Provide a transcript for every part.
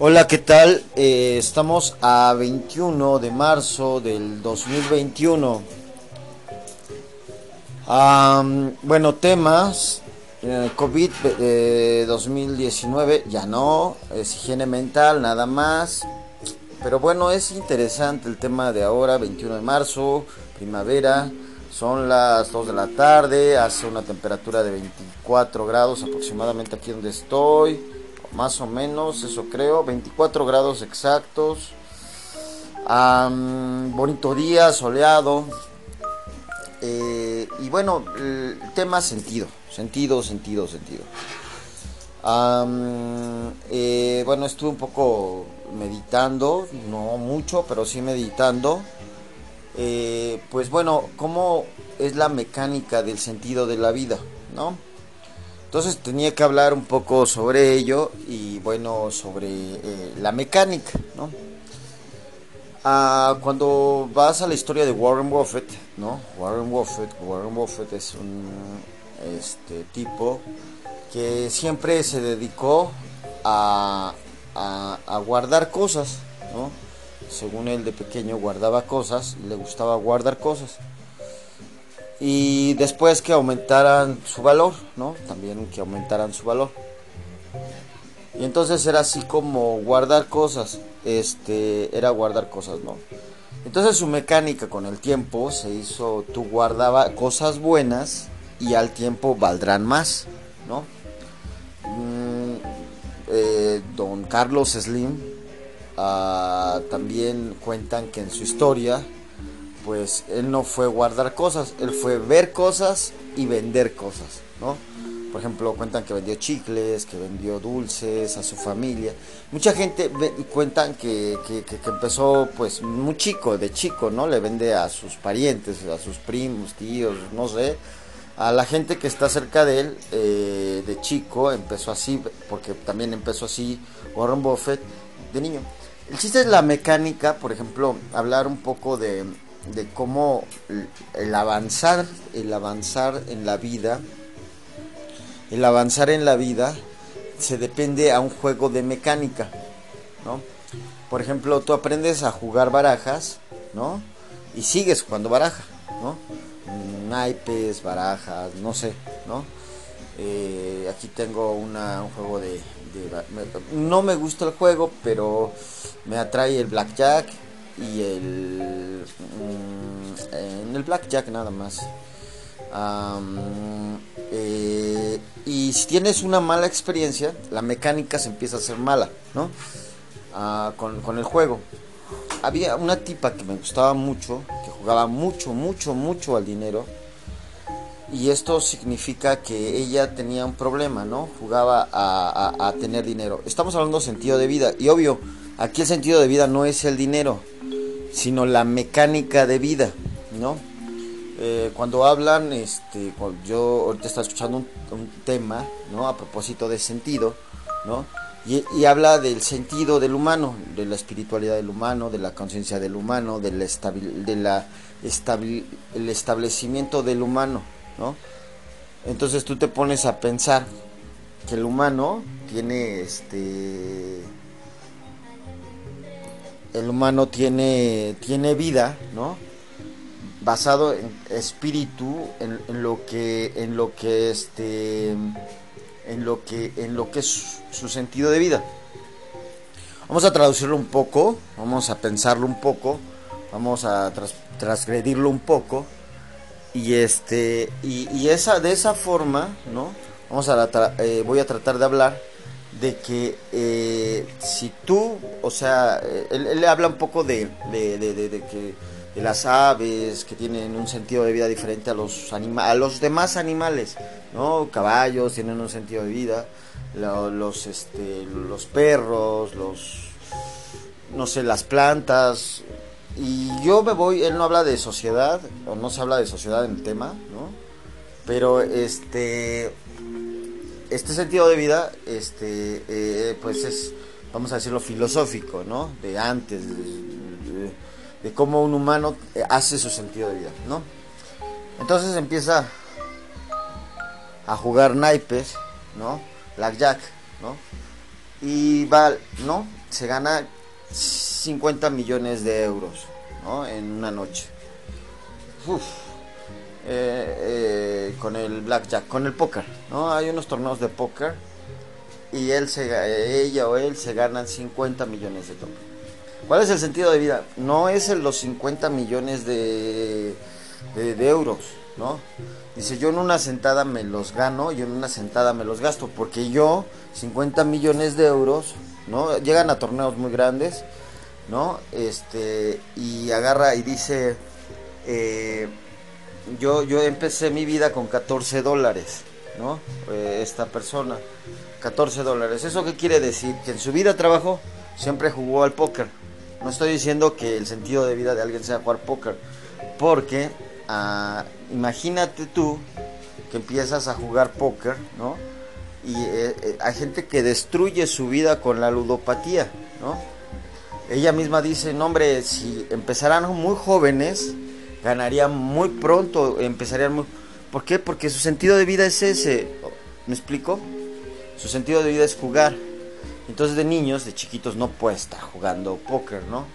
Hola, ¿qué tal? Eh, estamos a 21 de marzo del 2021. bueno, temas. Eh, COVID 2019 eh, ya no, es higiene mental nada más. Pero bueno, es interesante el tema de ahora, 21 de marzo, primavera. Son las 2 de la tarde, hace una temperatura de 24 grados aproximadamente aquí donde estoy más o menos, eso creo, 24 grados exactos. bonito día, soleado. Eh, y bueno, el tema sentido, sentido, sentido, sentido. Eh, bueno, estuve un poco meditando, no mucho, pero sí meditando. Eh, pues bueno, ¿cómo es la mecánica del sentido de la vida? ¿No? Entonces tenía que hablar un poco sobre ello y bueno, sobre eh, la mecánica, ¿no? Ah, cuando vas a la historia de Warren Buffett, ¿no? Warren Buffett, Warren Buffett es un este, tipo que siempre se dedicó a, a guardar cosas, ¿no? Según él de pequeño guardaba cosas, le gustaba guardar cosas y después que aumentaran su valor, ¿no? También que aumentaran su valor. Y entonces era así como guardar cosas, este, era guardar cosas, ¿no? Entonces su mecánica con el tiempo se hizo, tú guardaba cosas buenas y al tiempo valdrán más, ¿no? Mm, eh, don Carlos Slim ah, también cuentan que en su historia pues él no fue guardar cosas, él fue ver cosas y vender cosas, ¿no? Por ejemplo, cuentan que vendió chicles, que vendió dulces a su familia. Mucha gente cuentan que, que, empezó pues muy chico, de chico, ¿no? Le vende a sus parientes, a sus primos, tíos, no sé. A la gente que está cerca de él, eh, de chico, empezó así, porque también empezó así Warren Buffett de niño. El chiste es la mecánica, por ejemplo, hablar un poco de, de cómo el avanzar, el avanzar en la vida, el avanzar en la vida se depende a un juego de mecánica, ¿no? Por ejemplo, tú aprendes a jugar barajas, ¿no? Y sigues jugando baraja, ¿no? Naipes, barajas, no sé, ¿no? Eh, aquí tengo una, un juego de, No me gusta el juego, pero me atrae el blackjack, y el mm, en el blackjack nada más eh, y si tienes una mala experiencia la mecánica se empieza a hacer mala no ah, con, con el juego había una tipa que me gustaba mucho que jugaba mucho mucho mucho al dinero y esto significa que ella tenía un problema, ¿no? Jugaba a, a, tener dinero. Estamos hablando de sentido de vida. Y obvio, aquí el sentido de vida no es el dinero sino la mecánica de vida, ¿no? Eh, cuando hablan, este, yo ahorita estaba escuchando un, tema, ¿no? A propósito de sentido, ¿no? Y, habla del sentido del humano, de la espiritualidad del humano, de la conciencia del humano, del de la el establecimiento del humano, ¿no? Entonces tú te pones a pensar que el humano tiene este el humano tiene, tiene vida, ¿no? Basado en espíritu, en, lo que, en lo que este, en lo que, en lo que es su, sentido de vida. Vamos a traducirlo un poco, vamos a pensarlo un poco, vamos a transgredirlo un poco y este y, esa de esa forma, ¿no? Vamos a eh, voy a tratar de hablar de que eh, si tú, o sea, él, habla un poco de, de, que de las aves que tienen un sentido de vida diferente a los a los demás animales, ¿no? Caballos tienen un sentido de vida, los este los perros, los no sé, las plantas y yo me voy, él no habla de sociedad o no se habla de sociedad en el tema, ¿no? Pero este este sentido de vida, este, eh, pues es, vamos a decirlo, filosófico, ¿no? De antes, de, cómo un humano eh, hace su sentido de vida, ¿no? Entonces empieza a jugar naipes, ¿no? Blackjack, ¿no? Y va, ¿no? se gana 50 millones de euros ¿no? en una noche. Uf. Eh, eh, con el blackjack, con el póker, ¿no? Hay unos torneos de póker y él se, ella o él se ganan 50 millones de dólares. ¿Cuál es el sentido de vida? No es el, los 50 millones de, de, euros, ¿no? Dice, yo en una sentada me los gano, yo en una sentada me los gasto, porque yo, 50 millones de euros, ¿no? Llegan a torneos muy grandes, ¿no? Este, y agarra y dice, eh, yo, yo empecé mi vida con 14 dólares, ¿no? Eh, esta persona, 14 dólares. ¿Eso qué quiere decir? Que en su vida trabajó, siempre jugó al póker. No estoy diciendo que el sentido de vida de alguien sea jugar póker, porque ah, imagínate tú que empiezas a jugar póker, ¿no? Y eh, eh, hay gente que destruye su vida con la ludopatía, ¿no? Ella misma dice, no hombre, si empezaran muy jóvenes, ganarían muy pronto, empezarían muy... ¿Por qué? Porque su sentido de vida es ese, ¿me explico? Su sentido de vida es jugar. Entonces de niños, de chiquitos, no puedes estar jugando póker, ¿no?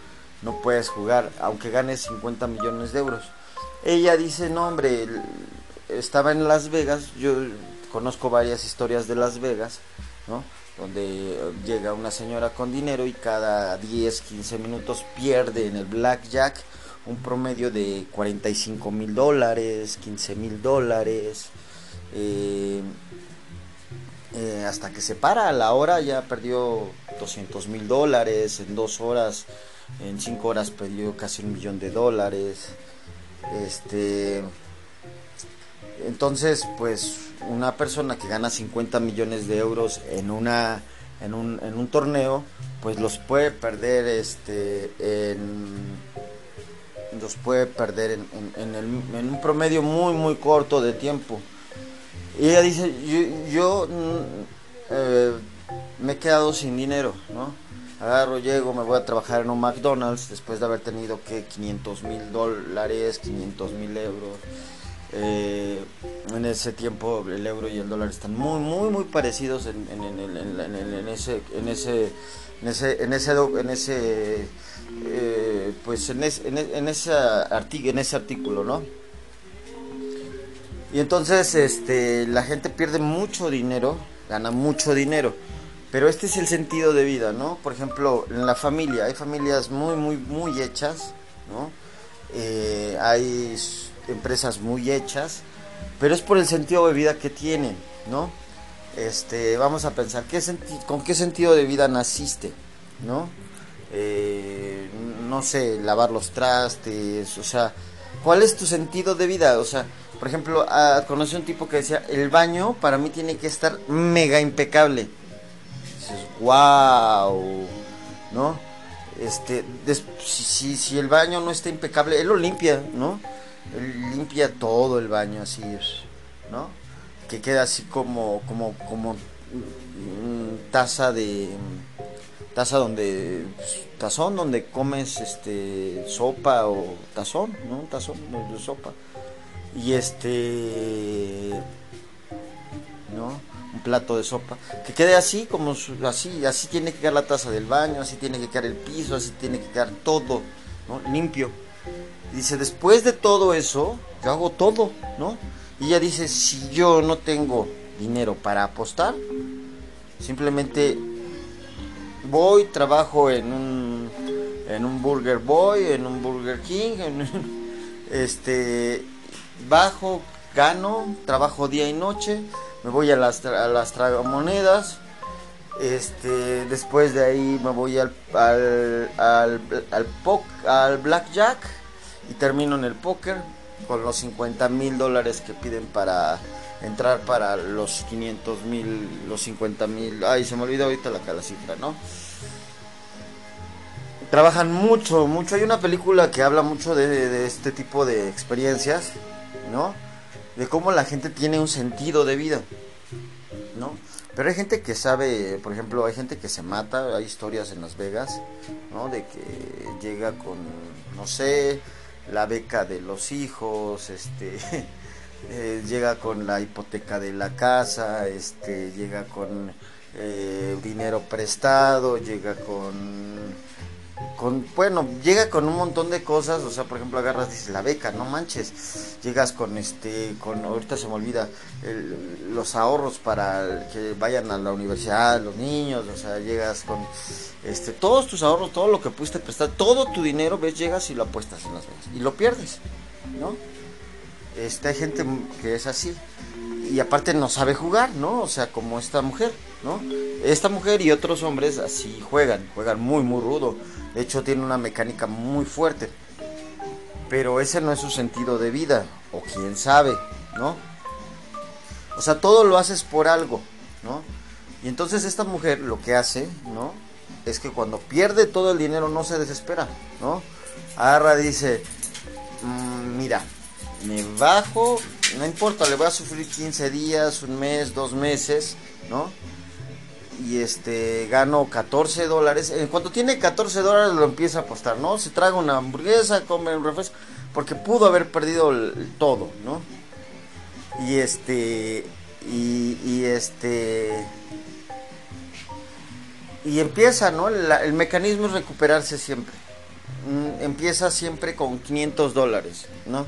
No puedes jugar, aunque ganes 50 millones de euros. Ella dice, no hombre, estaba en Las Vegas, yo conozco varias historias de Las Vegas, ¿no? Donde llega una señora con dinero y cada 10, 15 minutos pierde en el blackjack un promedio de 45 mil dólares, 15 mil dólares. Eh, eh, hasta que se para a la hora ya perdió 200 mil dólares, en dos horas, en cinco horas perdió casi un millón de dólares. Este, entonces, pues una persona que gana 50 millones de euros en una en un, en un torneo, pues los puede perder este en los puede perder en, en, en un promedio muy muy corto de tiempo. Y ella dice, yo, mm, eh, me he quedado sin dinero, ¿no? Agarro, llego, me voy a trabajar en un McDonald's después de haber tenido que 500 mil dólares, 500 mil euros. Eh, en ese tiempo el euro y el dólar están muy, muy, muy parecidos en, en ese, en ese, eh, pues en, ese, artículo, ¿no? Y entonces este, la gente pierde mucho dinero, gana mucho dinero. Pero este es el sentido de vida, ¿no? Por ejemplo, en la familia, hay familias muy, muy, muy hechas, ¿no? Eh, hay empresas muy hechas, pero es por el sentido de vida que tienen, ¿no? Este, vamos a pensar, ¿qué ¿con qué sentido de vida naciste, ¿no? Eh, no sé, lavar los trastes, o sea, ¿cuál es tu sentido de vida? O sea, por ejemplo, conocí un tipo que decía, el baño para mí tiene que estar mega impecable. dices, wow, ¿no? Este, si, si, el baño no está impecable, él lo limpia, ¿no? Él limpia todo el baño así, ¿no? Que queda así como, como, como taza de taza donde pues, tazón donde comes este sopa o tazón no tazón de sopa. Y este no un plato de sopa. Que quede así como así así tiene que quedar la taza del baño así tiene que quedar el piso así tiene que quedar todo ¿no? limpio. Dice después de todo eso yo hago todo no y ella dice si yo no tengo dinero para apostar simplemente voy trabajo en un en un Burger Boy en un Burger King en este bajo, gano, trabajo día y noche, me voy a las, a las tragamonedas, este, después de ahí me voy al, al, al, al, al blackjack y termino en el póker con los 50 mil dólares que piden para entrar para los 500 mil, los 50 mil, ay se me olvidó ahorita la, la cifra, ¿no? Trabajan mucho, mucho. Hay una película que habla mucho de, de este tipo de experiencias ¿no? De cómo la gente tiene un sentido de vida, ¿no? Pero hay gente que sabe, por ejemplo, hay gente que se mata, hay historias en Las Vegas, ¿no? De que llega con, no sé, la beca de los hijos, este, eh, llega con la hipoteca de la casa, este, llega con eh, dinero prestado, llega con con, bueno, llega con un montón de cosas, o sea, por ejemplo, agarras, dices, la beca, no manches, llegas con este, con, ahorita se me olvida, los ahorros para que vayan a la universidad, los niños, o sea, llegas con, este, todos tus ahorros, todo lo que pudiste prestar, todo tu dinero, ves, llegas y lo apuestas en las vegas, y lo pierdes, ¿no? Este, hay gente que es así, y aparte no sabe jugar, ¿no? O sea, como esta mujer, ¿no? Esta mujer y otros hombres así juegan, juegan muy, muy rudo. De hecho, tiene una mecánica muy fuerte. Pero ese no es su sentido de vida, o quién sabe, ¿no? O sea, todo lo haces por algo, ¿no? Y entonces esta mujer lo que hace, ¿no? Es que cuando pierde todo el dinero no se desespera, ¿no? Agarra, dice, mm, mira, me bajo, no importa, le voy a sufrir 15 días, un mes, dos meses, ¿no? Y este, gano 14 dólares. En cuanto tiene 14 dólares lo empieza a apostar, ¿no? Se traga una hamburguesa, come un refresco, porque pudo haber perdido todo, ¿no? Y este, y, y este, y empieza, ¿no? el mecanismo es recuperarse siempre. Mm, empieza siempre con 500 dólares, ¿no?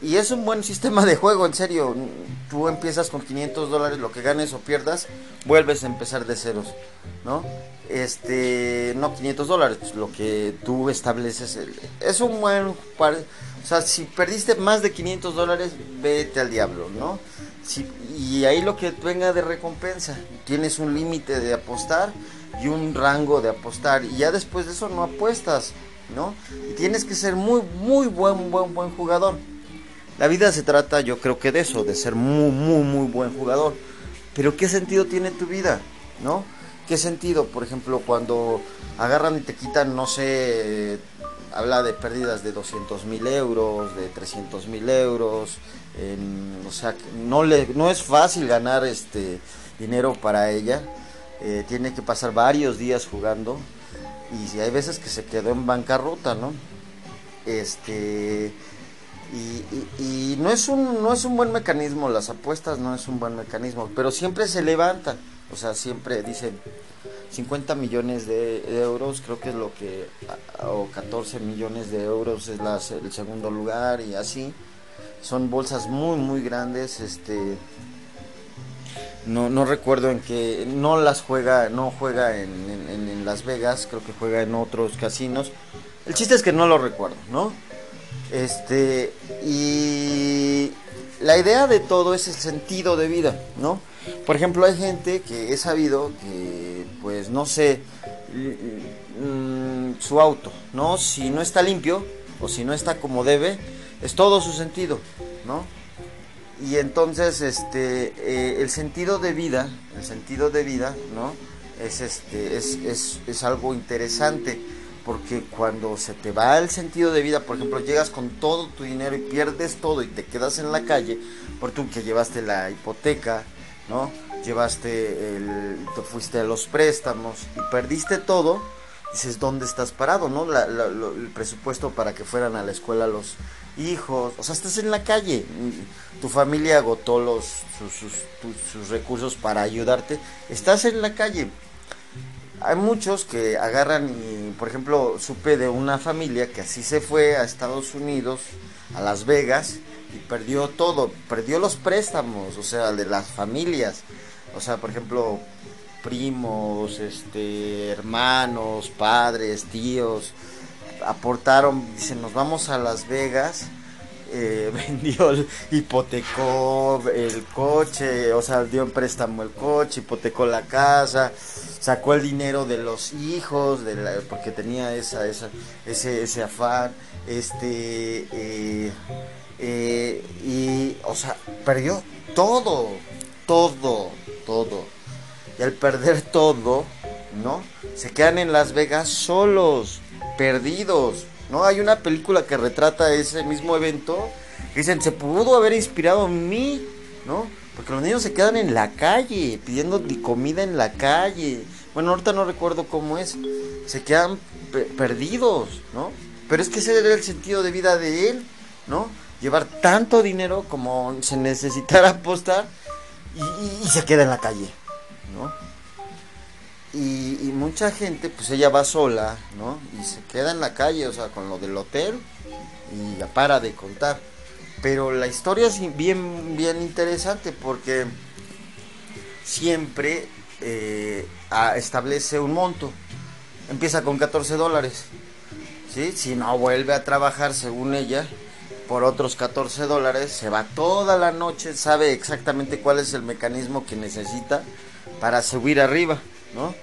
Y es un buen sistema de juego, en serio. Tú empiezas con 500 dólares, lo que ganes o pierdas, vuelves a empezar de ceros, ¿no? Este, no 500 dólares, lo que tú estableces. Es un buen. O sea, si perdiste más de 500 dólares, vete al diablo, ¿no? Si, y ahí lo que venga de recompensa. Tienes un límite de apostar y un rango de apostar. Y ya después de eso no apuestas, ¿no? Tienes que ser muy, muy buen, buen, buen jugador. La vida se trata, yo creo que de eso, de ser muy, muy, muy buen jugador. Pero ¿qué sentido tiene tu vida? ¿No? ¿Qué sentido? Por ejemplo, cuando agarran y te quitan, no sé, habla de pérdidas de 200 mil euros, de 300 mil euros. o sea, no, le, no es fácil ganar este dinero para ella. Eh, tiene que pasar varios días jugando. Y hay veces que se quedó en bancarrota, ¿no? Este y, no, es un, no es un buen mecanismo, las apuestas no es un buen mecanismo, pero siempre se levanta, o sea, siempre dicen 50 millones de, euros, creo que es lo que, o 14 millones de euros es el segundo lugar y así. Son bolsas muy, muy grandes, este... No, no recuerdo en que no las juega, no juega en Las Vegas, creo que juega en otros casinos. El chiste es que no lo recuerdo, ¿no? Este, y la idea de todo es el sentido de vida, ¿no? Por ejemplo, hay gente que he sabido que, pues, no sé, mm, su auto, ¿no? Si no está limpio o si no está como debe, es todo su sentido, ¿no? Y entonces, este, eh, el sentido de vida, el sentido de vida, ¿no? Es, este, es, es, es algo interesante porque cuando se te va el sentido de vida, por ejemplo, llegas con todo tu dinero y pierdes todo y te quedas en la calle, por tú que llevaste la hipoteca, ¿no? Llevaste el, te fuiste a los préstamos y perdiste todo, dices, ¿dónde estás parado, no? el presupuesto para que fueran a la escuela los hijos, o sea, estás en la calle, tu familia agotó los, sus, sus recursos para ayudarte, estás en la calle, hay muchos que agarran y, por ejemplo, supe de una familia que así se fue a Estados Unidos, a Las Vegas, y perdió todo, perdió los préstamos, o sea, de las familias. O sea, por ejemplo, primos, este, hermanos, padres, tíos, aportaron, dicen, nos vamos a Las Vegas eh, vendió, hipotecó el coche, o sea, dio en préstamo el coche, hipotecó la casa, sacó el dinero de los hijos, de porque tenía esa, esa, ese, ese afán, este, eh, eh, y, o sea, perdió todo, todo, todo. Y al perder todo, ¿no? Se quedan en Las Vegas solos, perdidos ¿no? Hay una película que retrata ese mismo evento. Que dicen, se pudo haber inspirado en mí, ¿no? Porque los niños se quedan en la calle, pidiendo comida en la calle. Bueno, ahorita no recuerdo cómo es. Se quedan perdidos, ¿no? Pero es que ese era el sentido de vida de él, ¿no? Llevar tanto dinero como se necesitara apostar y, y se queda en la calle, ¿no? y, mucha gente, pues ella va sola, ¿no? Y se queda en la calle, o sea, con lo del hotel y ya para de contar. Pero la historia es bien, bien interesante porque siempre eh, establece un monto. Empieza con 14 dólares. ¿sí? Si no vuelve a trabajar, según ella, por otros 14 dólares, se va toda la noche, sabe exactamente cuál es el mecanismo que necesita para subir arriba, ¿no?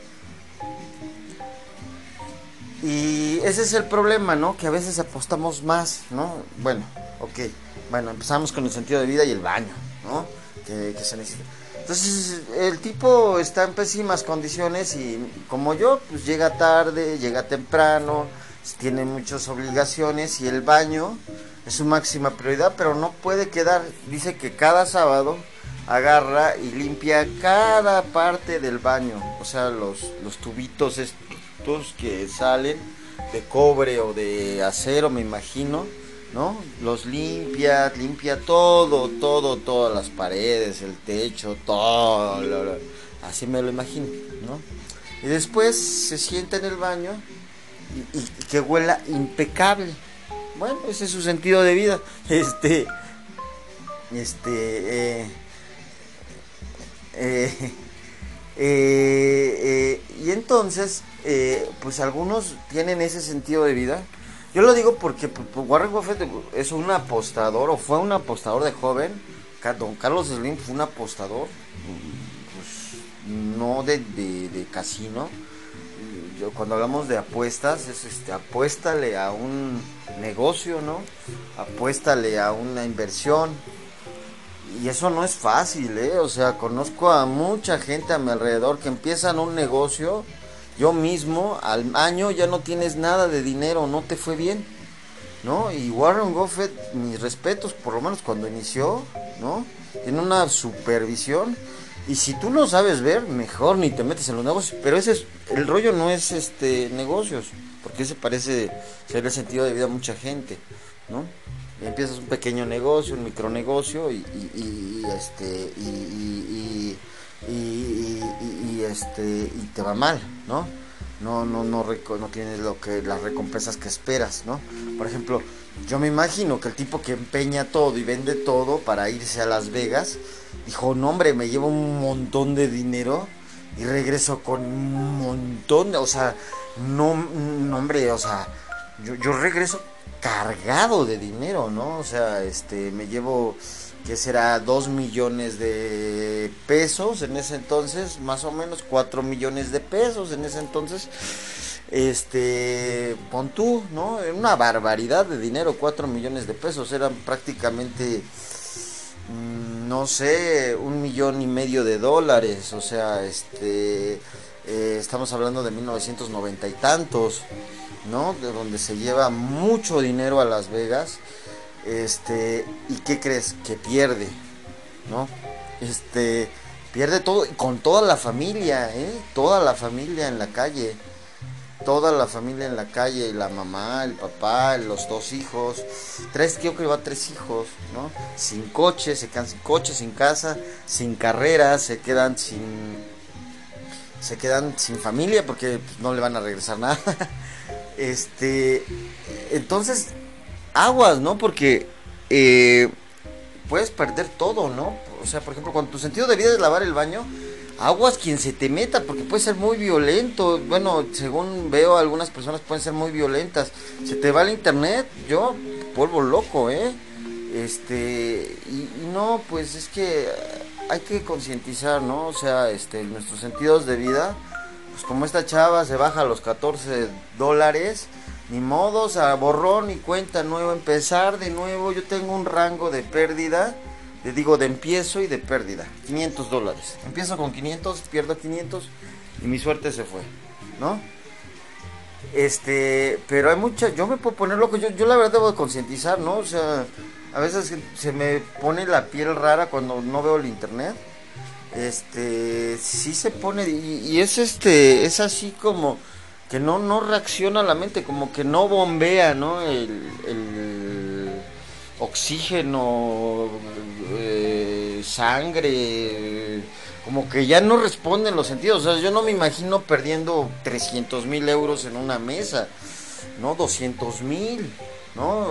Y ese es el problema, ¿no? Que a veces apostamos más, ¿no? Bueno, ok. Bueno, empezamos con el sentido de vida y el baño, ¿no? Que, se necesita. Entonces, el tipo está en pésimas condiciones y como yo, pues llega tarde, llega temprano, tiene muchas obligaciones y el baño es su máxima prioridad, pero no puede quedar. Dice que cada sábado agarra y limpia cada parte del baño, o sea, los, los tubitos estos que salen de cobre o de acero, me imagino, ¿no? Los limpia, limpia todo, todo, todas las paredes, el techo, todo, así me lo imagino, ¿no? Y después se sienta en el baño y, que huela impecable. Bueno, ese es su sentido de vida. Este, este, eh, eh, eh, eh, y entonces, pues algunos tienen ese sentido de vida. Yo lo digo porque pues, pues, Warren Buffett es un apostador o fue un apostador de joven. Don Carlos Slim fue un apostador, pues, no de, de, casino. Yo, cuando hablamos de apuestas, es este, apuéstale a un negocio, ¿no? Apuéstale a una inversión, y eso no es fácil, ¿eh? O sea, conozco a mucha gente a mi alrededor que empiezan un negocio. Yo mismo, al año ya no tienes nada de dinero, no te fue bien, ¿no? Y Warren Buffett, mis respetos, por lo menos cuando inició, ¿no? Tiene una supervisión. Y si tú no sabes ver, mejor ni te metes en los negocios. Pero ese es, el rollo no es este negocios, porque ese parece ser el sentido de vida de mucha gente, ¿no? empiezas un pequeño negocio, un micronegocio y, este y, este y te va mal, ¿no? No no no no tienes lo que las recompensas que esperas, ¿no? Por ejemplo, yo me imagino que el tipo que empeña todo y vende todo para irse a Las Vegas dijo, "No, hombre, me llevo un montón de dinero y regreso con un montón, de, o sea, no, no hombre, o sea, yo, yo regreso cargado de dinero, ¿no? O sea, este, me llevo, que será? Dos millones de pesos en ese entonces, más o menos cuatro millones de pesos en ese entonces. Este, pon tú, ¿no? Una barbaridad de dinero, cuatro millones de pesos, eran prácticamente, mm, no sé, un millón y medio de dólares, o sea, este, eh, estamos hablando de 1990 y tantos. ¿no? De donde se lleva mucho dinero a Las Vegas. Este, ¿y qué crees? Que pierde, ¿no? Este, pierde todo con toda la familia, ¿eh? Toda la familia en la calle. Toda la familia en la calle, la mamá, el papá, los dos hijos, tres, creo que lleva tres hijos, ¿no? Sin coche, se quedan sin coche, sin casa, sin carrera, se quedan sin se quedan sin familia porque pues, no le van a regresar nada. Este, entonces, aguas, ¿no? Porque eh, puedes perder todo, ¿no? O sea, por ejemplo, cuando tu sentido de vida es lavar el baño, aguas quien se te meta, porque puede ser muy violento. Bueno, según veo, algunas personas pueden ser muy violentas. Se te va el internet, yo polvo loco, ¿eh? Este, y, no, pues es que hay que concientizar, ¿no? O sea, este, nuestros sentidos de vida pues como esta chava se baja a los 14 dólares, ni modo, sea, borrón y cuenta nueva, empezar de nuevo, yo tengo un rango de pérdida, le digo de empiezo y de pérdida, 500 dólares. Empiezo con 500, pierdo 500 y mi suerte se fue, ¿no? Este, pero hay mucha, yo me puedo poner loco, yo, yo la verdad debo de concientizar, ¿no? O sea, a veces se me pone la piel rara cuando no veo el internet este sí se pone y, es este es así como que no no reacciona la mente como que no bombea no el, oxígeno eh, sangre como que ya no responden los sentidos. O sea, yo no me imagino perdiendo 300 mil euros en una mesa, ¿no? 200 mil, ¿no?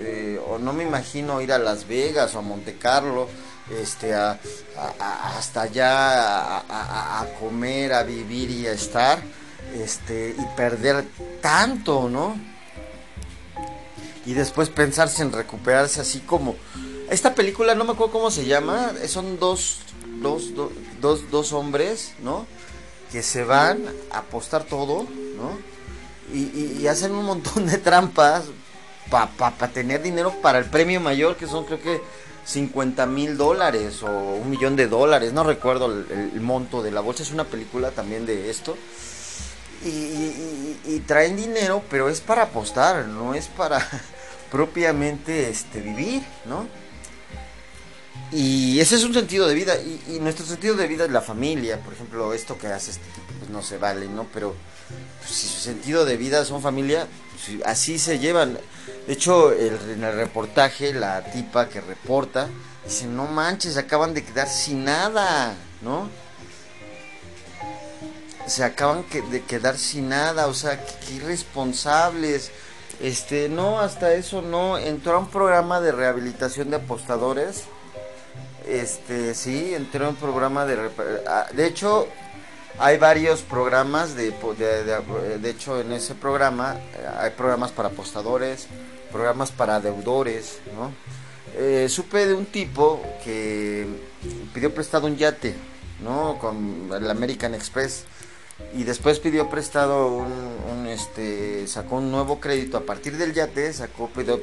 Eh, o no me imagino ir a Las Vegas o a Monte Carlo, este, a, hasta allá a, a, comer, a vivir y a estar, este, y perder tanto, ¿no? Y después pensarse en recuperarse así como... Esta película, no me acuerdo cómo se llama, son dos dos, dos, dos hombres, ¿no? Que se van a apostar todo, ¿no? Y, hacen un montón de trampas para tener dinero para el premio mayor, que son creo que 50 mil dólares o un millón de dólares, no recuerdo el, monto de la bolsa, es una película también de esto. Y, y, traen dinero, pero es para apostar, no es para propiamente este, vivir, ¿no? Y ese es un sentido de vida. Y, nuestro sentido de vida es la familia. Por ejemplo, esto que hace tipo, pues no se vale, ¿no? Pero pues, si su sentido de vida son familia, pues, así se llevan. De hecho, en el reportaje, la tipa que reporta, dice, no manches, acaban de quedar sin nada, ¿no? Se acaban de quedar sin nada, o sea, qué irresponsables. Este, no, hasta eso no. Entró a un programa de rehabilitación de apostadores este, sí, entró en un programa de... Ah, de hecho, hay varios programas, de, de, hecho en ese programa eh, hay programas para apostadores, programas para deudores, ¿no? Eh, supe de un tipo que pidió prestado un yate, ¿no? Con el American Express y después pidió prestado un, este sacó un nuevo crédito. A partir del yate sacó pidió,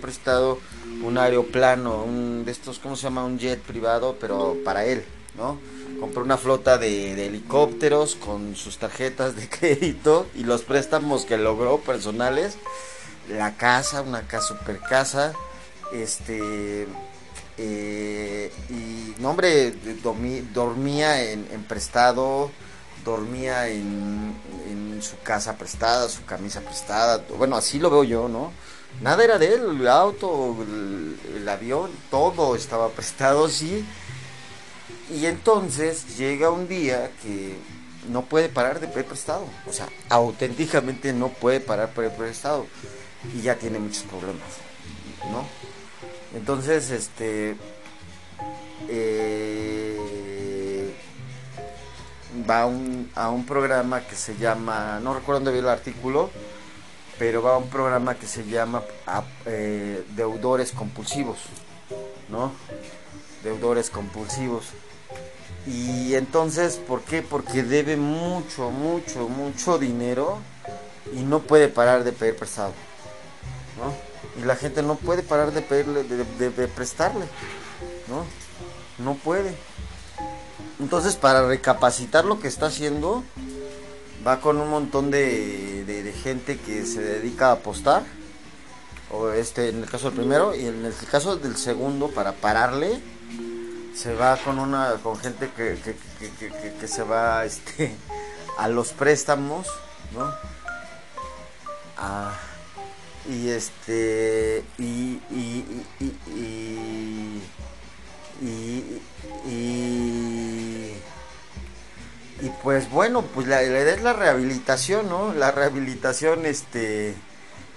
prestado un aeroplano un de estos cómo se llama un jet privado pero para él no compró una flota de, helicópteros con sus tarjetas de crédito y los préstamos que logró personales. La casa una casa super casa este eh, y no dormía en, en prestado dormía en, su casa prestada, su camisa prestada, bueno, así lo veo yo, ¿no? Nada era de él, el auto, el, avión, todo estaba prestado, sí. Y entonces llega un día que no puede parar de prestado, o sea, auténticamente no puede parar de prestado y ya tiene muchos problemas, ¿no? Entonces, este... Eh, va a un, a un programa que se llama, no recuerdo dónde vi el artículo, pero va a un programa que se llama eh, Deudores Compulsivos, ¿no? Deudores Compulsivos. Y entonces, ¿por qué? Porque debe mucho, mucho, mucho dinero y no puede parar de pedir prestado, ¿no? Y la gente no puede parar de pedirle, de prestarle, ¿no? No puede. Entonces, para recapacitar lo que está haciendo, va con un montón de, gente que se dedica a apostar. O este, en el caso del primero, y en el caso del segundo, para pararle, se va con una con gente que, que, se va este, a los préstamos, ¿no? y este y, y, y, y, y, y pues bueno, pues la, idea es la rehabilitación, ¿no? La rehabilitación, este,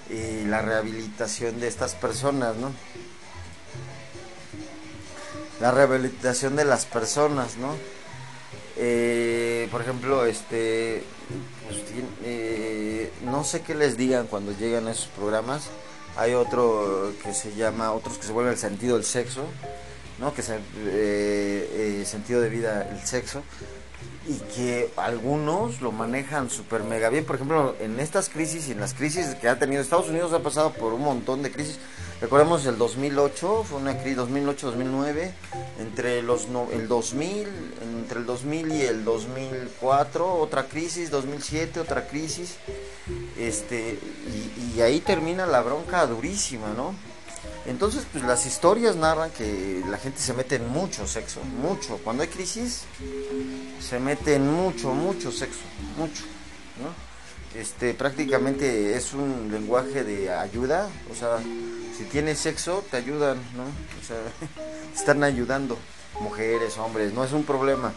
y la rehabilitación de estas personas, ¿no? La rehabilitación de las personas, ¿no? Eh, por ejemplo, este, pues, eh, no sé qué les digan cuando llegan a esos programas. Hay otro que se llama, otros que se vuelven el sentido del sexo ¿no? que es el eh, eh, sentido de vida, el sexo, y que algunos lo manejan súper mega bien. Por ejemplo, en estas crisis y en las crisis que ha tenido Estados Unidos ha pasado por un montón de crisis. Recordemos el 2008, fue una crisis 2008-2009, entre los el 2000, entre el 2000 y el 2004, otra crisis, 2007, otra crisis. Este, y, y ahí termina la bronca durísima, ¿no? Entonces, pues las historias narran que la gente se mete en mucho sexo, mucho. Cuando hay crisis, se mete en mucho, mucho sexo, mucho, ¿no? Este, prácticamente es un lenguaje de ayuda, o sea, si tienes sexo, te ayudan, ¿no? O sea, están ayudando. mujeres, hombres, no es un problema.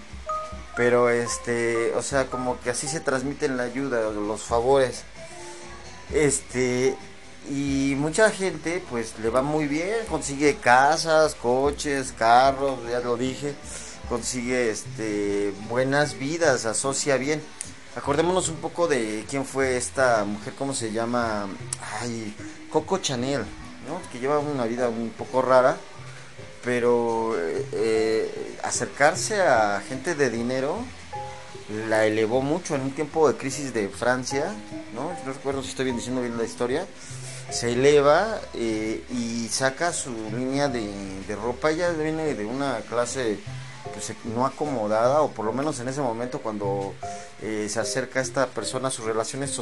Pero este, o sea, como que así se transmiten la ayuda, los favores. Este, y mucha gente pues le va muy bien, consigue casas, coches, carros, ya lo dije, consigue este buenas vidas, asocia bien. Acordémonos un poco de quién fue esta mujer, ¿cómo se llama? Ay, Coco Chanel, ¿no? Que lleva una vida un poco rara, pero eh, acercarse a gente de dinero la elevó mucho en un tiempo de crisis de Francia, ¿no? No recuerdo si estoy bien diciendo bien la historia. Se eleva eh, y saca su línea de, de ropa. Ella viene de una clase no acomodada, o por lo menos en ese momento cuando eh, se acerca esta persona a sus relaciones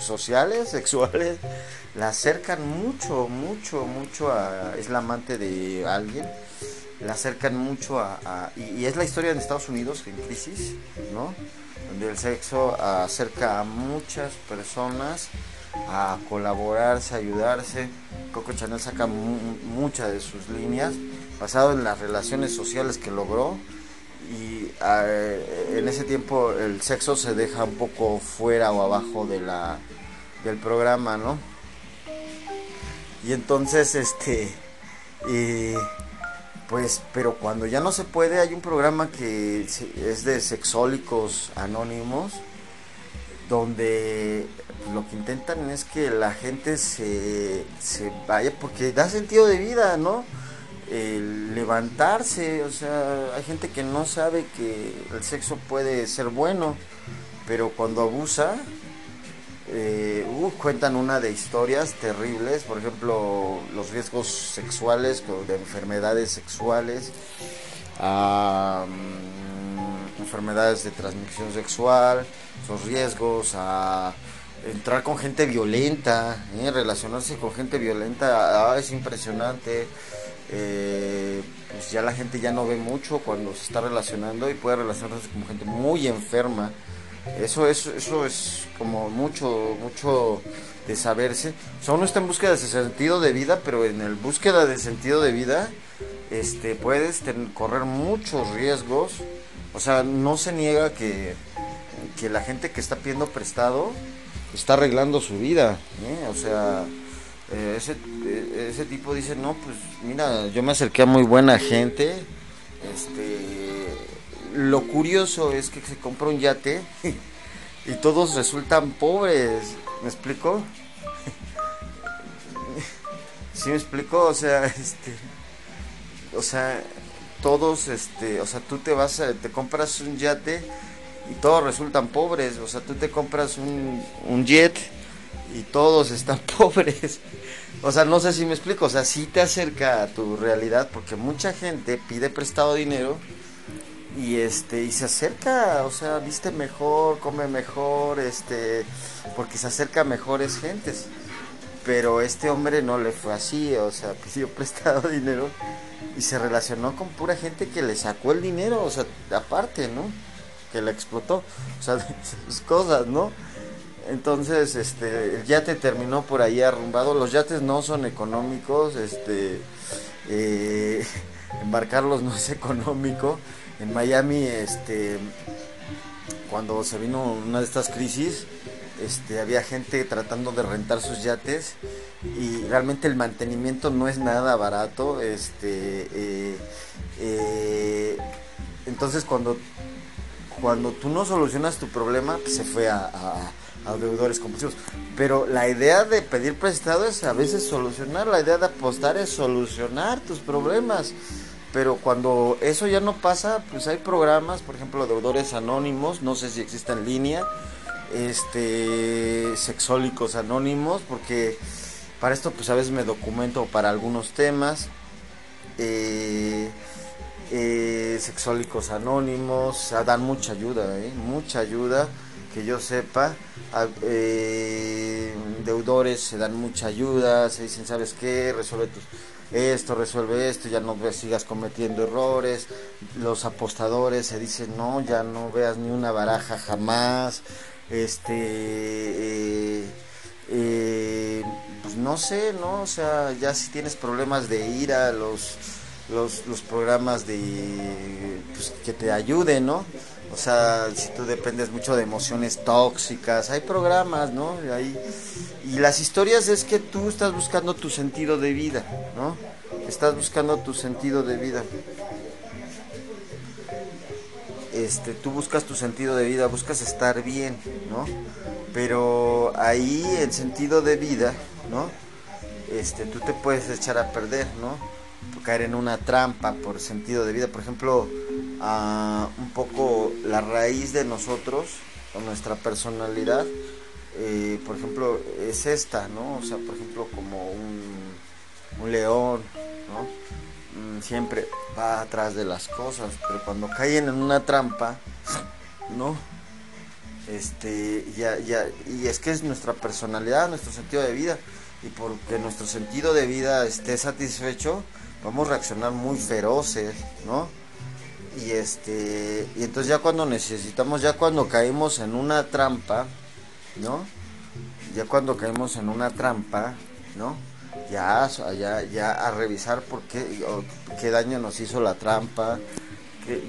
sociales, sexuales, la acercan mucho, mucho, mucho a... es la amante de alguien, la acercan mucho a... y, es la historia en Estados Unidos en crisis, ¿no? Donde el sexo acerca a muchas personas a colaborarse, a ayudarse. Coco Chanel saca muchas de sus líneas basado en las relaciones sociales que logró y ah, en ese tiempo el sexo se deja un poco fuera o abajo de la del programa, ¿no? Y entonces este pues pero cuando ya no se puede hay un programa que es de sexólicos anónimos donde lo que intentan es que la gente se, se vaya porque da sentido de vida, ¿no? El levantarse, o sea, hay gente que no sabe que el sexo puede ser bueno, pero cuando abusa, eh, uh, cuentan una de historias terribles, por ejemplo, los riesgos sexuales, de enfermedades sexuales, enfermedades de transmisión sexual, esos riesgos a entrar con gente violenta, ¿eh? relacionarse con gente violenta, ah, es impresionante eh, pues ya la gente ya no ve mucho cuando se está relacionando y puede relacionarse con gente muy enferma. Eso es, eso es como mucho, mucho de saberse. O sea, uno está en búsqueda de sentido de vida, pero en el búsqueda de sentido de vida, este, puedes correr muchos riesgos. O sea, no se niega que, que la gente que está pidiendo prestado está arreglando su vida. ¿eh? O sea, eh, ese, eh, ese tipo dice, no, pues mira, yo me acerqué a muy buena gente. Este, lo curioso es que se compra un yate y todos resultan pobres. ¿Me explico? ¿Sí me explico? O sea, este, o sea, todos, este, o sea, tú te vas, a, te compras un yate y todos resultan pobres. O sea, tú te compras un, un jet y todos están pobres. O sea, no sé si me explico, o sea, sí te acerca a tu realidad porque mucha gente pide prestado dinero y este y se acerca, o sea, viste mejor, come mejor, este, porque se acerca a mejores gentes. Pero este hombre no le fue así, o sea, pidió prestado dinero y se relacionó con pura gente que le sacó el dinero, o sea, aparte, ¿no? Que la explotó, o sea, sus cosas, ¿no? Entonces, este, el yate terminó por ahí arrumbado. Los yates no son económicos, este, eh, embarcarlos no es económico. En Miami, este, cuando se vino una de estas crisis, este, había gente tratando de rentar sus yates y realmente el mantenimiento no es nada barato. Este, eh, eh, entonces cuando, cuando tú no solucionas tu problema, pues se fue a a deudores compulsivos. Pero la idea de pedir prestado es a veces solucionar, la idea de apostar es solucionar tus problemas. Pero cuando eso ya no pasa, pues hay programas, por ejemplo, deudores anónimos, no sé si existe en línea, este, sexólicos anónimos, porque para esto pues a veces me documento para algunos temas. Eh, eh, sexólicos anónimos, dan mucha ayuda, ¿eh? mucha ayuda que yo sepa, eh, deudores se dan mucha ayuda, se dicen, ¿sabes qué? Resuelve esto, resuelve esto, ya no sigas cometiendo errores. Los apostadores se dicen, no, ya no veas ni una baraja jamás. Este, eh, eh, pues no sé, ¿no? O sea, ya si tienes problemas de ira, los los, los programas de pues, que te ayuden, ¿no? O sea, si tú dependes mucho de emociones tóxicas, hay programas, ¿no? Hay, y las historias es que tú estás buscando tu sentido de vida, ¿no? Estás buscando tu sentido de vida. Este, tú buscas tu sentido de vida, buscas estar bien, ¿no? Pero ahí el sentido de vida, ¿no? Este, tú te puedes echar a perder, ¿no? Caer en una trampa por sentido de vida. Por ejemplo, un poco la raíz de nosotros, o nuestra personalidad, eh, por ejemplo, es esta, ¿no? O sea, por ejemplo, como un, un león, ¿no? Mm, siempre va atrás de las cosas, pero cuando caen en una trampa, ¿no? Este, ya, ya, y es que es nuestra personalidad, nuestro sentido de vida, y porque nuestro sentido de vida esté satisfecho, vamos a reaccionar muy feroces, ¿no? Y este, y entonces ya cuando necesitamos, ya cuando caemos en una trampa, ¿no? Ya cuando caemos en una trampa, ¿no? Ya, ya, ya a revisar por qué, qué daño nos hizo la trampa.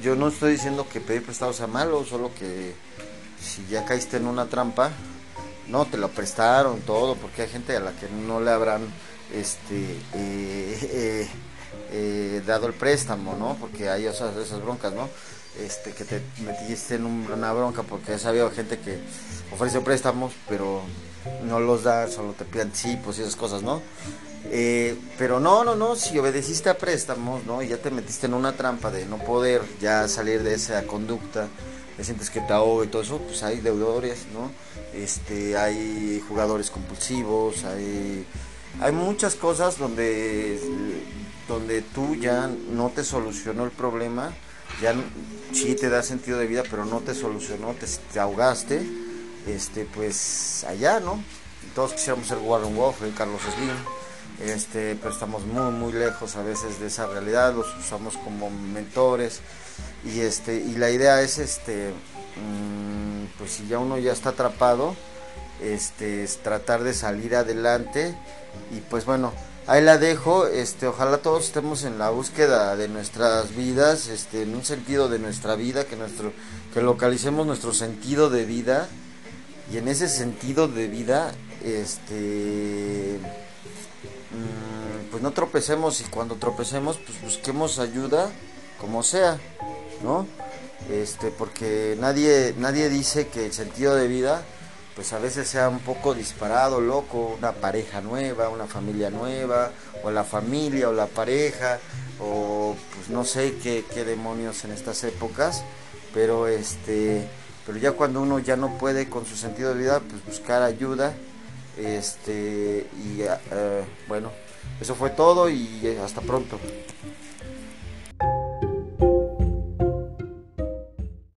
Yo no estoy diciendo que pedir prestado sea malo, solo que si ya caíste en una trampa, no, te lo prestaron todo, porque hay gente a la que no le habrán este eh, eh, eh, dado el préstamo, ¿no? Porque hay esas, broncas, ¿no? Este, que te metiste en una bronca porque ha habido gente que ofrece préstamos, pero no los da, solo te piden pues y esas cosas, ¿no? pero no, no, no, si obedeciste a préstamos, ¿no? Y ya te metiste en una trampa de no poder ya salir de esa conducta, te sientes que te ahoga y todo eso, pues hay deudores, ¿no? Este, hay jugadores compulsivos, hay, hay muchas cosas donde, donde tú ya no te solucionó el problema, ya sí te da sentido de vida, pero no te solucionó, te, ahogaste, este, pues allá, ¿no? Todos quisiéramos ser Warren Wolf, Carlos Slim, este, pero estamos muy, muy lejos a veces de esa realidad, los usamos como mentores y este y la idea es este mm, pues si ya uno ya está atrapado este es tratar de salir adelante y pues bueno ahí la dejo este ojalá todos estemos en la búsqueda de nuestras vidas este en un sentido de nuestra vida que nuestro que localicemos nuestro sentido de vida y en ese sentido de vida este mm, pues no tropecemos y cuando tropecemos pues busquemos ayuda como sea ¿no? Este, porque nadie, nadie dice que el sentido de vida, pues a veces sea un poco disparado, loco, una pareja nueva, una familia nueva, o la familia o la pareja, o pues no sé qué, qué demonios en estas épocas, pero este, pero ya cuando uno ya no puede con su sentido de vida, pues buscar ayuda, este, y eh, bueno, eso fue todo y hasta pronto.